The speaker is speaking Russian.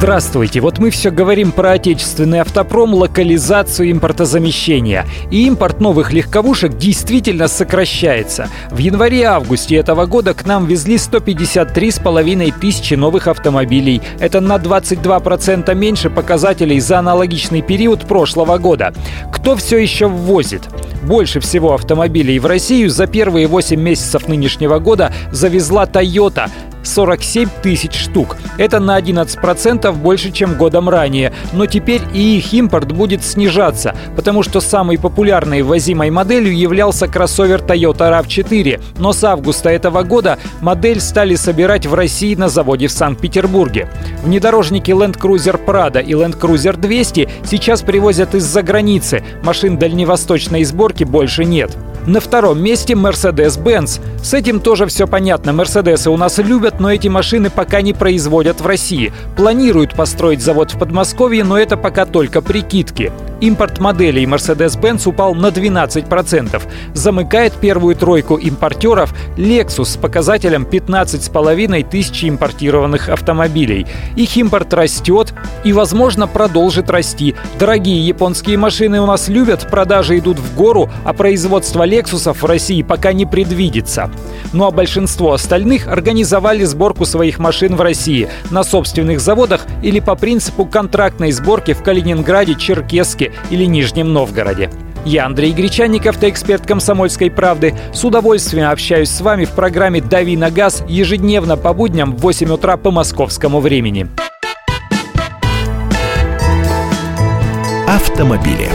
Здравствуйте. Вот мы все говорим про отечественный автопром, локализацию импортозамещения. И импорт новых легковушек действительно сокращается. В январе-августе этого года к нам везли 153,5 тысячи новых автомобилей. Это на 22% меньше показателей за аналогичный период прошлого года. Кто все еще ввозит? Больше всего автомобилей в Россию за первые 8 месяцев нынешнего года завезла Toyota 47 тысяч штук. Это на 11% больше, чем годом ранее. Но теперь и их импорт будет снижаться, потому что самой популярной ввозимой моделью являлся кроссовер Toyota RAV4. Но с августа этого года модель стали собирать в России на заводе в Санкт-Петербурге. Внедорожники Land Cruiser Prado и Land Cruiser 200 сейчас привозят из-за границы. Машин дальневосточной сборки больше нет. На втором месте Mercedes-Benz. С этим тоже все понятно. Мерседесы у нас любят, но эти машины пока не производят в России. Планируют построить завод в Подмосковье, но это пока только прикидки. Импорт моделей Mercedes-Benz упал на 12%. Замыкает первую тройку импортеров Lexus с показателем 15,5 тысяч импортированных автомобилей. Их импорт растет и, возможно, продолжит расти. Дорогие японские машины у нас любят, продажи идут в гору, а производство Лексусов в России пока не предвидится. Ну а большинство остальных организовали сборку своих машин в России на собственных заводах или по принципу контрактной сборки в Калининграде, Черкесске или Нижнем Новгороде. Я Андрей Гречанников, ты эксперт «Комсомольской правды». С удовольствием общаюсь с вами в программе «Дави на газ» ежедневно по будням в 8 утра по московскому времени. Автомобили.